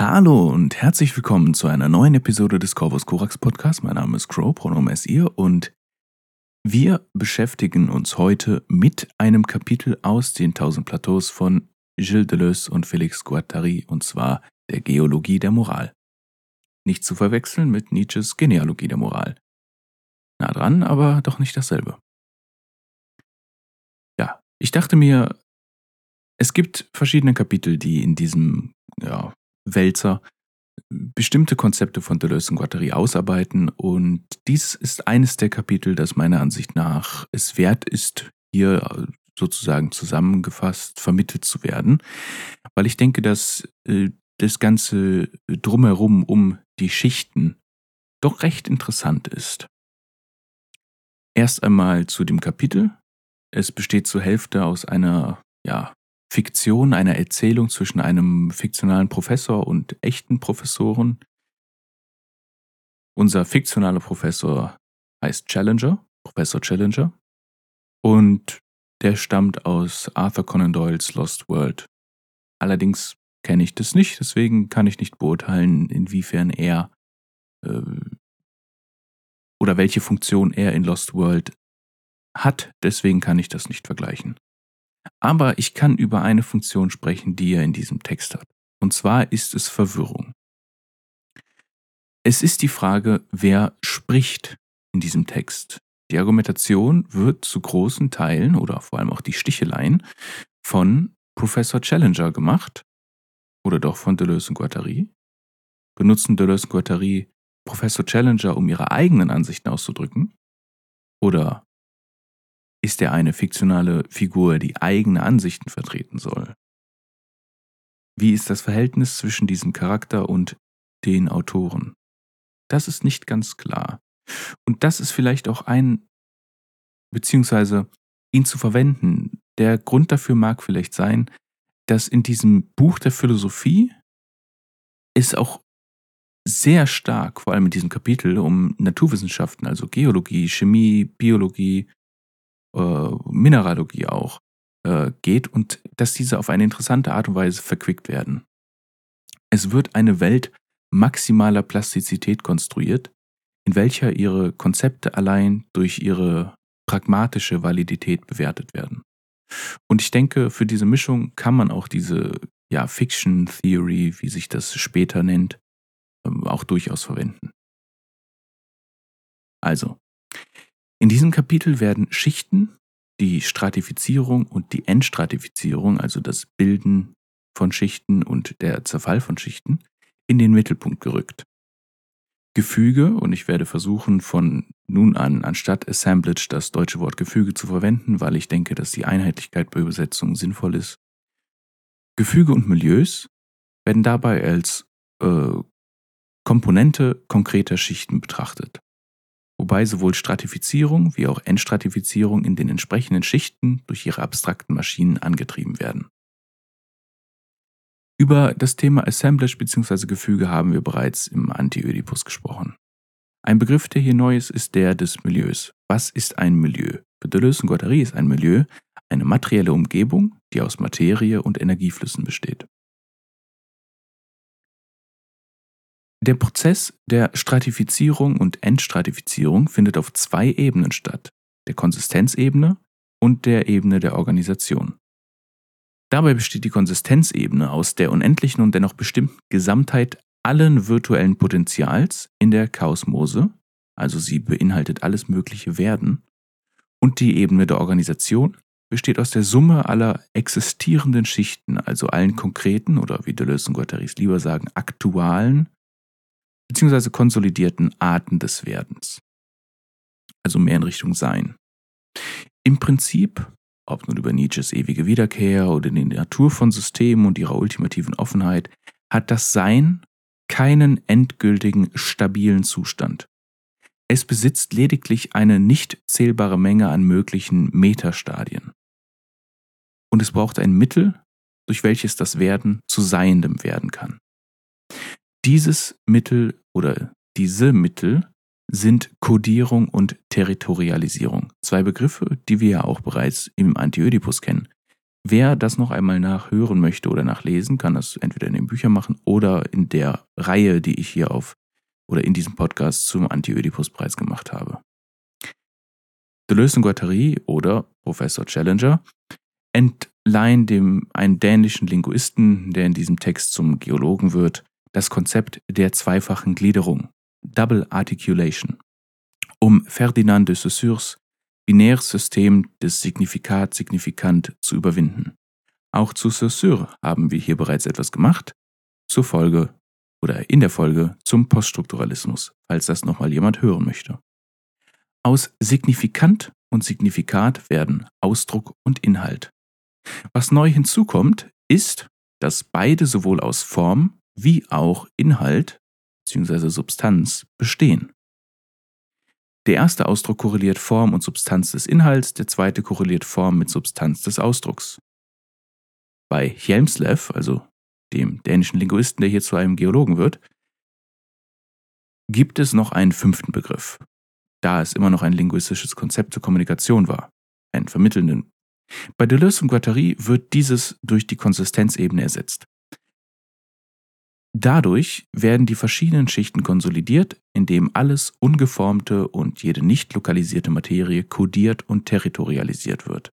Hallo und herzlich willkommen zu einer neuen Episode des Corvus Corax Podcast. Mein Name ist Crow, Pronomen ist ihr und wir beschäftigen uns heute mit einem Kapitel aus den Tausend Plateaus von Gilles Deleuze und Félix Guattari und zwar der Geologie der Moral. Nicht zu verwechseln mit Nietzsches Genealogie der Moral. Nah dran, aber doch nicht dasselbe. Ja, ich dachte mir, es gibt verschiedene Kapitel, die in diesem ja, Wälzer bestimmte Konzepte von Deleuze und Guattari ausarbeiten und dies ist eines der Kapitel, das meiner Ansicht nach es wert ist, hier sozusagen zusammengefasst vermittelt zu werden, weil ich denke, dass äh, das Ganze drumherum um die Schichten doch recht interessant ist. Erst einmal zu dem Kapitel. Es besteht zur Hälfte aus einer ja, Fiktion, einer Erzählung zwischen einem fiktionalen Professor und echten Professoren. Unser fiktionaler Professor heißt Challenger, Professor Challenger, und der stammt aus Arthur Conan Doyles Lost World. Allerdings kenne ich das nicht, deswegen kann ich nicht beurteilen, inwiefern er äh, oder welche Funktion er in Lost World hat, deswegen kann ich das nicht vergleichen. Aber ich kann über eine Funktion sprechen, die er in diesem Text hat. Und zwar ist es Verwirrung. Es ist die Frage, wer spricht in diesem Text. Die Argumentation wird zu großen Teilen oder vor allem auch die Sticheleien von Professor Challenger gemacht oder doch von Deleuze und Guattari. Benutzen Deleuze und Guattari Professor Challenger, um ihre eigenen Ansichten auszudrücken? Oder ist er eine fiktionale Figur, die eigene Ansichten vertreten soll? Wie ist das Verhältnis zwischen diesem Charakter und den Autoren? Das ist nicht ganz klar. Und das ist vielleicht auch ein, beziehungsweise ihn zu verwenden. Der Grund dafür mag vielleicht sein, dass in diesem Buch der Philosophie es auch sehr stark, vor allem in diesem Kapitel, um Naturwissenschaften, also Geologie, Chemie, Biologie, äh, Mineralogie auch äh, geht und dass diese auf eine interessante Art und Weise verquickt werden. Es wird eine Welt maximaler Plastizität konstruiert, in welcher ihre Konzepte allein durch ihre pragmatische Validität bewertet werden. Und ich denke, für diese Mischung kann man auch diese ja, Fiction Theory, wie sich das später nennt, ähm, auch durchaus verwenden. Also, in diesem Kapitel werden Schichten, die Stratifizierung und die Entstratifizierung, also das Bilden von Schichten und der Zerfall von Schichten, in den Mittelpunkt gerückt. Gefüge, und ich werde versuchen, von nun an anstatt Assemblage das deutsche Wort Gefüge zu verwenden, weil ich denke, dass die Einheitlichkeit bei Übersetzungen sinnvoll ist. Gefüge und Milieus werden dabei als äh, Komponente konkreter Schichten betrachtet wobei sowohl Stratifizierung wie auch Entstratifizierung in den entsprechenden Schichten durch ihre abstrakten Maschinen angetrieben werden. Über das Thema Assemblage bzw. Gefüge haben wir bereits im Anti-Ödipus gesprochen. Ein Begriff, der hier neu ist, ist der des Milieus. Was ist ein Milieu? Für Deleuze und Guattari ist ein Milieu eine materielle Umgebung, die aus Materie und Energieflüssen besteht. Der Prozess der Stratifizierung und Entstratifizierung findet auf zwei Ebenen statt, der Konsistenzebene und der Ebene der Organisation. Dabei besteht die Konsistenzebene aus der unendlichen und dennoch bestimmten Gesamtheit allen virtuellen Potenzials in der Chaosmose, also sie beinhaltet alles mögliche Werden, und die Ebene der Organisation besteht aus der Summe aller existierenden Schichten, also allen konkreten oder wie Deleuze und Guattari lieber sagen, aktualen beziehungsweise konsolidierten Arten des Werdens. Also mehr in Richtung Sein. Im Prinzip, ob nun über Nietzsches ewige Wiederkehr oder die Natur von Systemen und ihrer ultimativen Offenheit, hat das Sein keinen endgültigen, stabilen Zustand. Es besitzt lediglich eine nicht zählbare Menge an möglichen Metastadien. Und es braucht ein Mittel, durch welches das Werden zu Seiendem werden kann. Dieses Mittel oder diese Mittel sind Kodierung und Territorialisierung. Zwei Begriffe, die wir ja auch bereits im Antiödipus kennen. Wer das noch einmal nachhören möchte oder nachlesen, kann das entweder in den Büchern machen oder in der Reihe, die ich hier auf oder in diesem Podcast zum Anti-Ödipus-Preis gemacht habe. Deleuze und Guattari oder Professor Challenger entleihen dem einen dänischen Linguisten, der in diesem Text zum Geologen wird, das Konzept der zweifachen Gliederung, Double Articulation, um Ferdinand de Saussures Binärsystem des Signifikat-Signifikant zu überwinden. Auch zu Saussure haben wir hier bereits etwas gemacht, zur Folge oder in der Folge zum Poststrukturalismus, falls das nochmal jemand hören möchte. Aus Signifikant und Signifikat werden Ausdruck und Inhalt. Was neu hinzukommt, ist, dass beide sowohl aus Form wie auch Inhalt bzw. Substanz bestehen. Der erste Ausdruck korreliert Form und Substanz des Inhalts, der zweite korreliert Form mit Substanz des Ausdrucks. Bei Hjelmslev, also dem dänischen Linguisten, der hier zu einem Geologen wird, gibt es noch einen fünften Begriff, da es immer noch ein linguistisches Konzept zur Kommunikation war, einen vermittelnden. Bei Deleuze und Guattari wird dieses durch die Konsistenzebene ersetzt. Dadurch werden die verschiedenen Schichten konsolidiert, indem alles ungeformte und jede nicht lokalisierte Materie kodiert und territorialisiert wird.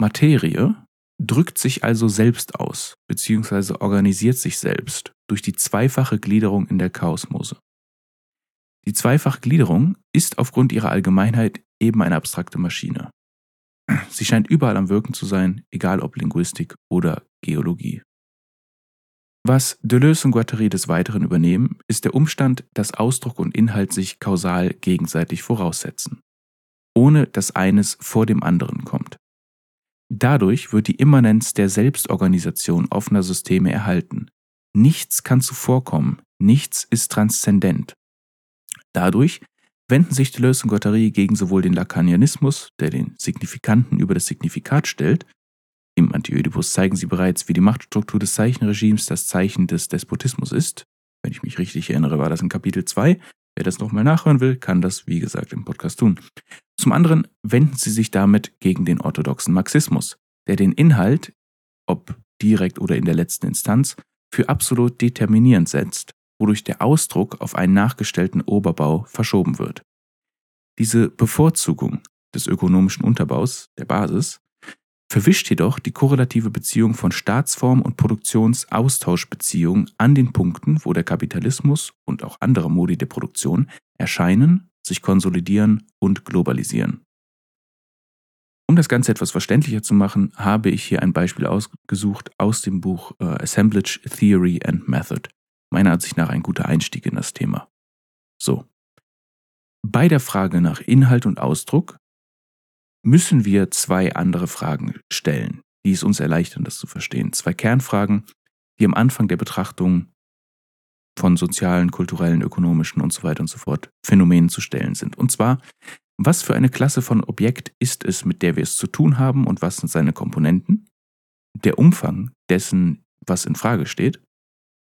Materie drückt sich also selbst aus bzw. organisiert sich selbst durch die zweifache Gliederung in der Chaosmose. Die zweifache Gliederung ist aufgrund ihrer Allgemeinheit eben eine abstrakte Maschine. Sie scheint überall am Wirken zu sein, egal ob Linguistik oder Geologie. Was Deleuze und Guattari des Weiteren übernehmen, ist der Umstand, dass Ausdruck und Inhalt sich kausal gegenseitig voraussetzen, ohne dass eines vor dem anderen kommt. Dadurch wird die Immanenz der Selbstorganisation offener Systeme erhalten. Nichts kann zuvorkommen, nichts ist transzendent. Dadurch wenden sich Deleuze und Guattari gegen sowohl den Lacanianismus, der den Signifikanten über das Signifikat stellt, im Anti-Ödipus zeigen sie bereits, wie die Machtstruktur des Zeichenregimes das Zeichen des Despotismus ist. Wenn ich mich richtig erinnere, war das in Kapitel 2. Wer das nochmal nachhören will, kann das, wie gesagt, im Podcast tun. Zum anderen wenden sie sich damit gegen den orthodoxen Marxismus, der den Inhalt, ob direkt oder in der letzten Instanz, für absolut determinierend setzt, wodurch der Ausdruck auf einen nachgestellten Oberbau verschoben wird. Diese Bevorzugung des ökonomischen Unterbaus, der Basis, verwischt jedoch die korrelative Beziehung von Staatsform und Produktionsaustauschbeziehung an den Punkten, wo der Kapitalismus und auch andere Modi der Produktion erscheinen, sich konsolidieren und globalisieren. Um das Ganze etwas verständlicher zu machen, habe ich hier ein Beispiel ausgesucht aus dem Buch uh, Assemblage Theory and Method. Meiner Ansicht nach ein guter Einstieg in das Thema. So. Bei der Frage nach Inhalt und Ausdruck müssen wir zwei andere Fragen stellen, die es uns erleichtern, das zu verstehen. Zwei Kernfragen, die am Anfang der Betrachtung von sozialen, kulturellen, ökonomischen und so weiter und so fort Phänomenen zu stellen sind. Und zwar, was für eine Klasse von Objekt ist es, mit der wir es zu tun haben und was sind seine Komponenten? Der Umfang dessen, was in Frage steht.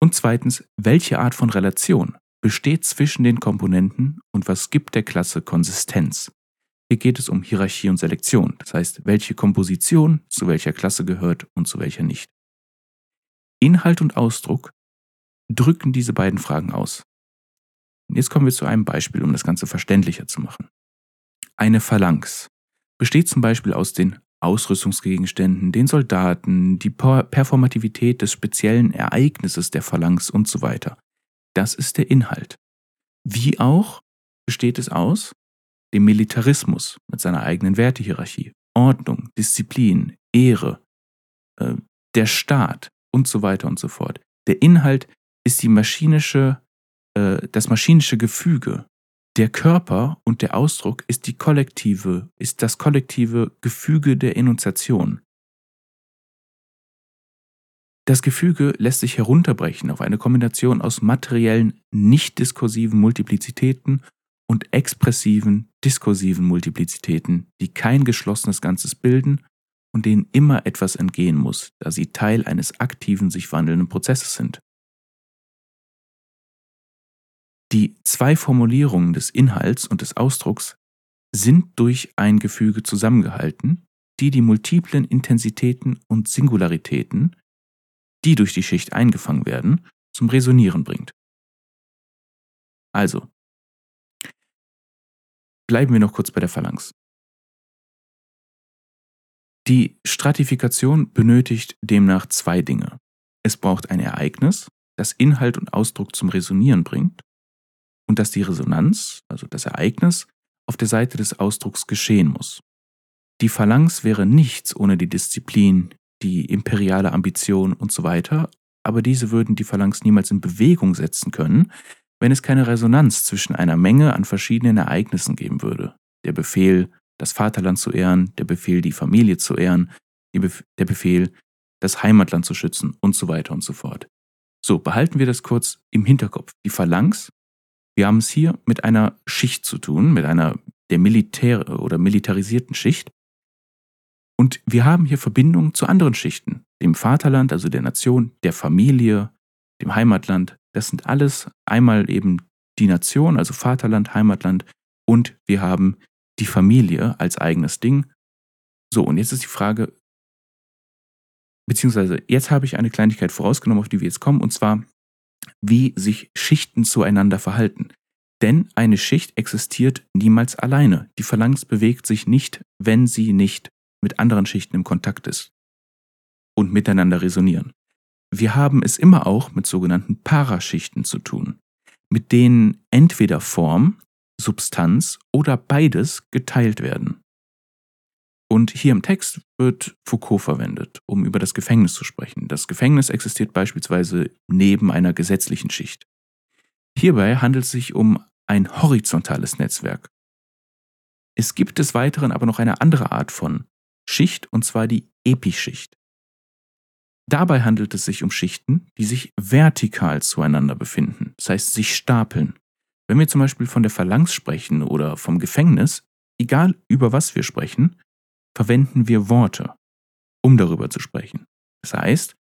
Und zweitens, welche Art von Relation besteht zwischen den Komponenten und was gibt der Klasse Konsistenz? Hier geht es um Hierarchie und Selektion, das heißt, welche Komposition zu welcher Klasse gehört und zu welcher nicht. Inhalt und Ausdruck drücken diese beiden Fragen aus. Und jetzt kommen wir zu einem Beispiel, um das Ganze verständlicher zu machen. Eine Phalanx besteht zum Beispiel aus den Ausrüstungsgegenständen, den Soldaten, die Performativität des speziellen Ereignisses der Phalanx und so weiter. Das ist der Inhalt. Wie auch besteht es aus dem Militarismus mit seiner eigenen Wertehierarchie, Ordnung, Disziplin, Ehre, äh, der Staat und so weiter und so fort. Der Inhalt ist die maschinische, äh, das maschinische Gefüge. Der Körper und der Ausdruck ist die kollektive, ist das kollektive Gefüge der Enunziation. Das Gefüge lässt sich herunterbrechen auf eine Kombination aus materiellen, nicht diskursiven Multiplizitäten und expressiven, diskursiven Multiplizitäten, die kein geschlossenes Ganzes bilden und denen immer etwas entgehen muss, da sie Teil eines aktiven, sich wandelnden Prozesses sind. Die zwei Formulierungen des Inhalts und des Ausdrucks sind durch ein Gefüge zusammengehalten, die die multiplen Intensitäten und Singularitäten, die durch die Schicht eingefangen werden, zum Resonieren bringt. Also, bleiben wir noch kurz bei der Phalanx. Die Stratifikation benötigt demnach zwei Dinge. Es braucht ein Ereignis, das Inhalt und Ausdruck zum Resonieren bringt und dass die Resonanz, also das Ereignis, auf der Seite des Ausdrucks geschehen muss. Die Phalanx wäre nichts ohne die Disziplin, die imperiale Ambition und so weiter, aber diese würden die Phalanx niemals in Bewegung setzen können, wenn es keine Resonanz zwischen einer Menge an verschiedenen Ereignissen geben würde. Der Befehl, das Vaterland zu ehren, der Befehl, die Familie zu ehren, Bef der Befehl, das Heimatland zu schützen und so weiter und so fort. So, behalten wir das kurz im Hinterkopf. Die Phalanx, wir haben es hier mit einer Schicht zu tun, mit einer der Militär- oder militarisierten Schicht. Und wir haben hier Verbindungen zu anderen Schichten, dem Vaterland, also der Nation, der Familie, dem Heimatland, das sind alles einmal eben die Nation, also Vaterland, Heimatland und wir haben die Familie als eigenes Ding. So, und jetzt ist die Frage, beziehungsweise jetzt habe ich eine Kleinigkeit vorausgenommen, auf die wir jetzt kommen, und zwar, wie sich Schichten zueinander verhalten. Denn eine Schicht existiert niemals alleine. Die Phalanx bewegt sich nicht, wenn sie nicht mit anderen Schichten im Kontakt ist und miteinander resonieren. Wir haben es immer auch mit sogenannten Paraschichten zu tun, mit denen entweder Form, Substanz oder beides geteilt werden. Und hier im Text wird Foucault verwendet, um über das Gefängnis zu sprechen. Das Gefängnis existiert beispielsweise neben einer gesetzlichen Schicht. Hierbei handelt es sich um ein horizontales Netzwerk. Es gibt des Weiteren aber noch eine andere Art von Schicht, und zwar die Epischicht. Dabei handelt es sich um Schichten, die sich vertikal zueinander befinden, das heißt sich stapeln. Wenn wir zum Beispiel von der Phalanx sprechen oder vom Gefängnis, egal über was wir sprechen, verwenden wir Worte, um darüber zu sprechen. Das heißt,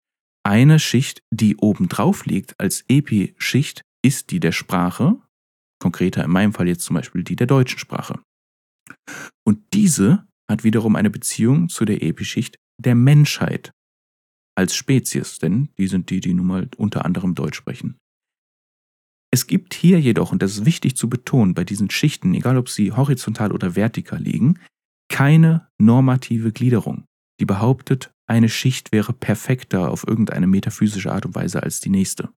eine Schicht, die obendrauf liegt als Epi-Schicht, ist die der Sprache, konkreter in meinem Fall jetzt zum Beispiel die der deutschen Sprache. Und diese hat wiederum eine Beziehung zu der Epischicht der Menschheit, als Spezies, denn die sind die, die nun mal unter anderem Deutsch sprechen. Es gibt hier jedoch, und das ist wichtig zu betonen, bei diesen Schichten, egal ob sie horizontal oder vertikal liegen, keine normative Gliederung, die behauptet, eine Schicht wäre perfekter auf irgendeine metaphysische Art und Weise als die nächste.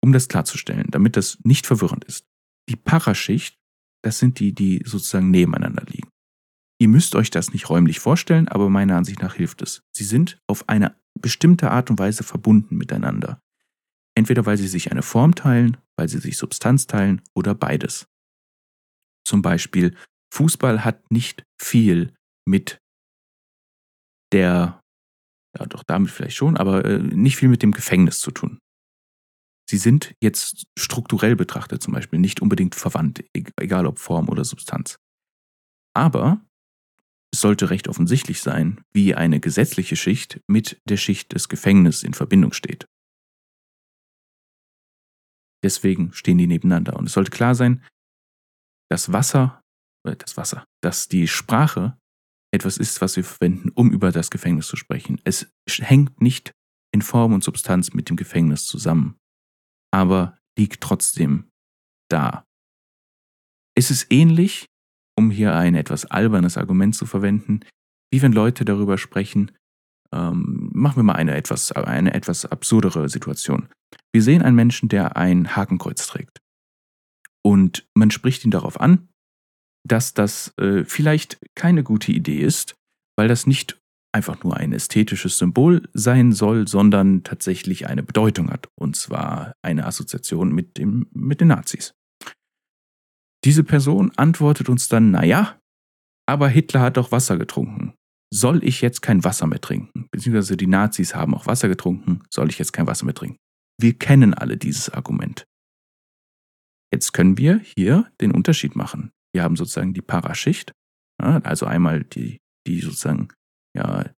Um das klarzustellen, damit das nicht verwirrend ist, die Paraschicht, das sind die, die sozusagen nebeneinander liegen. Ihr müsst euch das nicht räumlich vorstellen, aber meiner Ansicht nach hilft es. Sie sind auf eine bestimmte Art und Weise verbunden miteinander. Entweder weil sie sich eine Form teilen, weil sie sich Substanz teilen oder beides. Zum Beispiel, Fußball hat nicht viel mit der, ja doch damit vielleicht schon, aber äh, nicht viel mit dem Gefängnis zu tun. Sie sind jetzt strukturell betrachtet zum Beispiel nicht unbedingt verwandt, egal ob Form oder Substanz. Aber es sollte recht offensichtlich sein, wie eine gesetzliche Schicht mit der Schicht des Gefängnisses in Verbindung steht. Deswegen stehen die nebeneinander. Und es sollte klar sein, dass Wasser, äh, das Wasser, dass die Sprache etwas ist, was wir verwenden, um über das Gefängnis zu sprechen. Es hängt nicht in Form und Substanz mit dem Gefängnis zusammen, aber liegt trotzdem da. Es ist ähnlich um hier ein etwas albernes Argument zu verwenden, wie wenn Leute darüber sprechen, ähm, machen wir mal eine etwas, eine etwas absurdere Situation. Wir sehen einen Menschen, der ein Hakenkreuz trägt. Und man spricht ihn darauf an, dass das äh, vielleicht keine gute Idee ist, weil das nicht einfach nur ein ästhetisches Symbol sein soll, sondern tatsächlich eine Bedeutung hat. Und zwar eine Assoziation mit, dem, mit den Nazis. Diese Person antwortet uns dann, naja, aber Hitler hat doch Wasser getrunken. Soll ich jetzt kein Wasser mehr trinken? Beziehungsweise die Nazis haben auch Wasser getrunken, soll ich jetzt kein Wasser mehr trinken? Wir kennen alle dieses Argument. Jetzt können wir hier den Unterschied machen. Wir haben sozusagen die Paraschicht, also einmal die, die sozusagen, ja,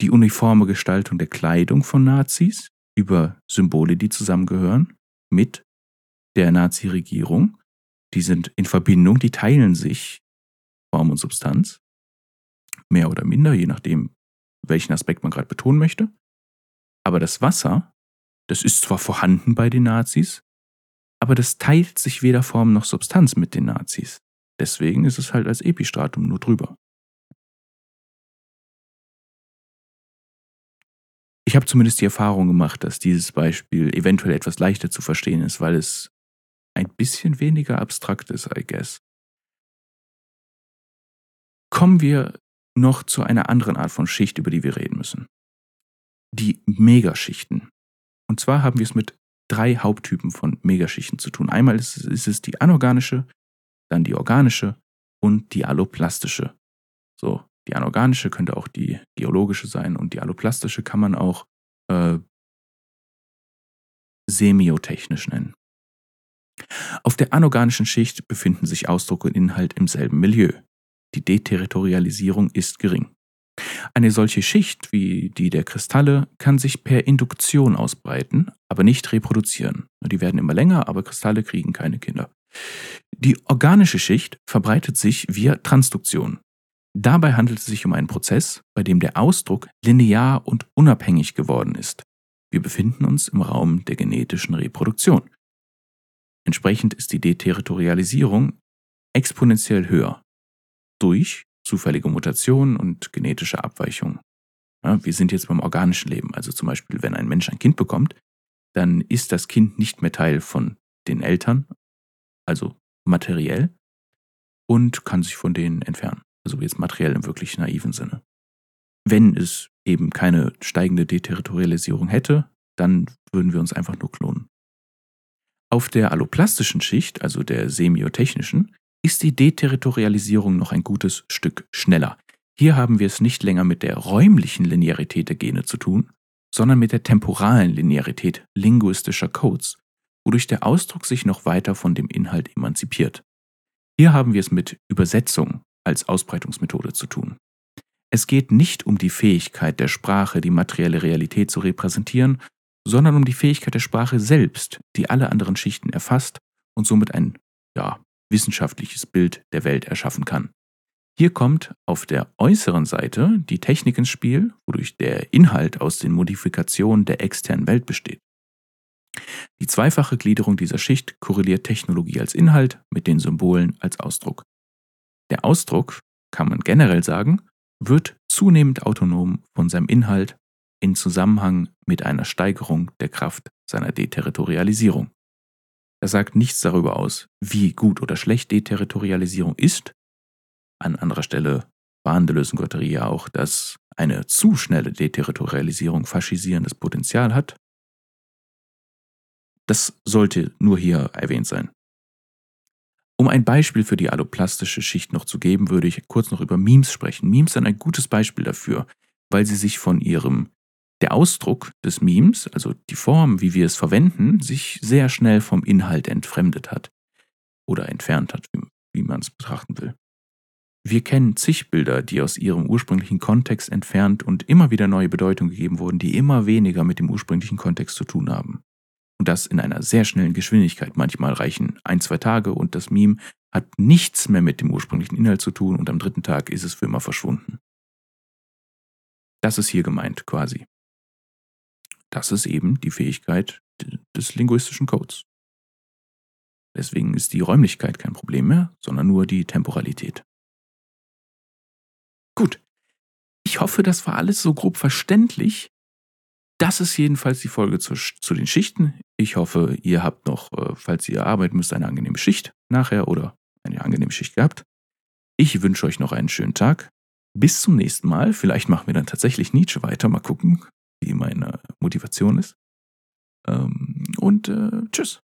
die uniforme Gestaltung der Kleidung von Nazis über Symbole, die zusammengehören, mit der Nazi-Regierung die sind in Verbindung, die teilen sich Form und Substanz. Mehr oder minder, je nachdem, welchen Aspekt man gerade betonen möchte. Aber das Wasser, das ist zwar vorhanden bei den Nazis, aber das teilt sich weder Form noch Substanz mit den Nazis. Deswegen ist es halt als Epistratum nur drüber. Ich habe zumindest die Erfahrung gemacht, dass dieses Beispiel eventuell etwas leichter zu verstehen ist, weil es ein bisschen weniger abstrakt ist, I guess. Kommen wir noch zu einer anderen Art von Schicht, über die wir reden müssen. Die Megaschichten. Und zwar haben wir es mit drei Haupttypen von Megaschichten zu tun. Einmal ist, es die anorganische, dann die organische und die alloplastische. So, die anorganische könnte auch die geologische sein und die alloplastische kann man auch äh, semiotechnisch nennen. Auf der anorganischen Schicht befinden sich Ausdruck und Inhalt im selben Milieu. Die Deterritorialisierung ist gering. Eine solche Schicht wie die der Kristalle kann sich per Induktion ausbreiten, aber nicht reproduzieren. Die werden immer länger, aber Kristalle kriegen keine Kinder. Die organische Schicht verbreitet sich via Transduktion. Dabei handelt es sich um einen Prozess, bei dem der Ausdruck linear und unabhängig geworden ist. Wir befinden uns im Raum der genetischen Reproduktion. Entsprechend ist die Deterritorialisierung exponentiell höher durch zufällige Mutationen und genetische Abweichungen. Ja, wir sind jetzt beim organischen Leben. Also zum Beispiel, wenn ein Mensch ein Kind bekommt, dann ist das Kind nicht mehr Teil von den Eltern, also materiell, und kann sich von denen entfernen. Also jetzt materiell im wirklich naiven Sinne. Wenn es eben keine steigende Deterritorialisierung hätte, dann würden wir uns einfach nur klonen. Auf der alloplastischen Schicht, also der semiotechnischen, ist die Deterritorialisierung noch ein gutes Stück schneller. Hier haben wir es nicht länger mit der räumlichen Linearität der Gene zu tun, sondern mit der temporalen Linearität linguistischer Codes, wodurch der Ausdruck sich noch weiter von dem Inhalt emanzipiert. Hier haben wir es mit Übersetzung als Ausbreitungsmethode zu tun. Es geht nicht um die Fähigkeit der Sprache, die materielle Realität zu repräsentieren, sondern um die Fähigkeit der Sprache selbst, die alle anderen Schichten erfasst und somit ein ja, wissenschaftliches Bild der Welt erschaffen kann. Hier kommt auf der äußeren Seite die Technik ins Spiel, wodurch der Inhalt aus den Modifikationen der externen Welt besteht. Die zweifache Gliederung dieser Schicht korreliert Technologie als Inhalt mit den Symbolen als Ausdruck. Der Ausdruck, kann man generell sagen, wird zunehmend autonom von seinem Inhalt in Zusammenhang mit einer Steigerung der Kraft seiner Deterritorialisierung. Er sagt nichts darüber aus, wie gut oder schlecht Deterritorialisierung ist. An anderer Stelle warnt Deleuze ja auch, dass eine zu schnelle Deterritorialisierung faschisierendes Potenzial hat. Das sollte nur hier erwähnt sein. Um ein Beispiel für die alloplastische Schicht noch zu geben, würde ich kurz noch über Memes sprechen. Memes sind ein gutes Beispiel dafür, weil sie sich von ihrem der Ausdruck des Memes, also die Form, wie wir es verwenden, sich sehr schnell vom Inhalt entfremdet hat oder entfernt hat, wie, man es betrachten will. Wir kennen zig Bilder, die aus ihrem ursprünglichen Kontext entfernt und immer wieder neue Bedeutung gegeben wurden, die immer weniger mit dem ursprünglichen Kontext zu tun haben. Und das in einer sehr schnellen Geschwindigkeit. Manchmal reichen ein, zwei Tage und das Meme hat nichts mehr mit dem ursprünglichen Inhalt zu tun und am dritten Tag ist es für immer verschwunden. Das ist hier gemeint quasi. Das ist eben die Fähigkeit des linguistischen Codes. Deswegen ist die Räumlichkeit kein Problem mehr, sondern nur die Temporalität. Gut. Ich hoffe, das war alles so grob verständlich. Das ist jedenfalls die Folge zu, zu den Schichten. Ich hoffe, ihr habt noch, äh, falls ihr arbeiten müsst, eine angenehme Schicht nachher oder eine angenehme Schicht gehabt. Ich wünsche euch noch einen schönen Tag. Bis zum nächsten Mal. Vielleicht machen wir dann tatsächlich Nietzsche weiter. Mal gucken wie meine Motivation ist. Ähm, und äh, tschüss.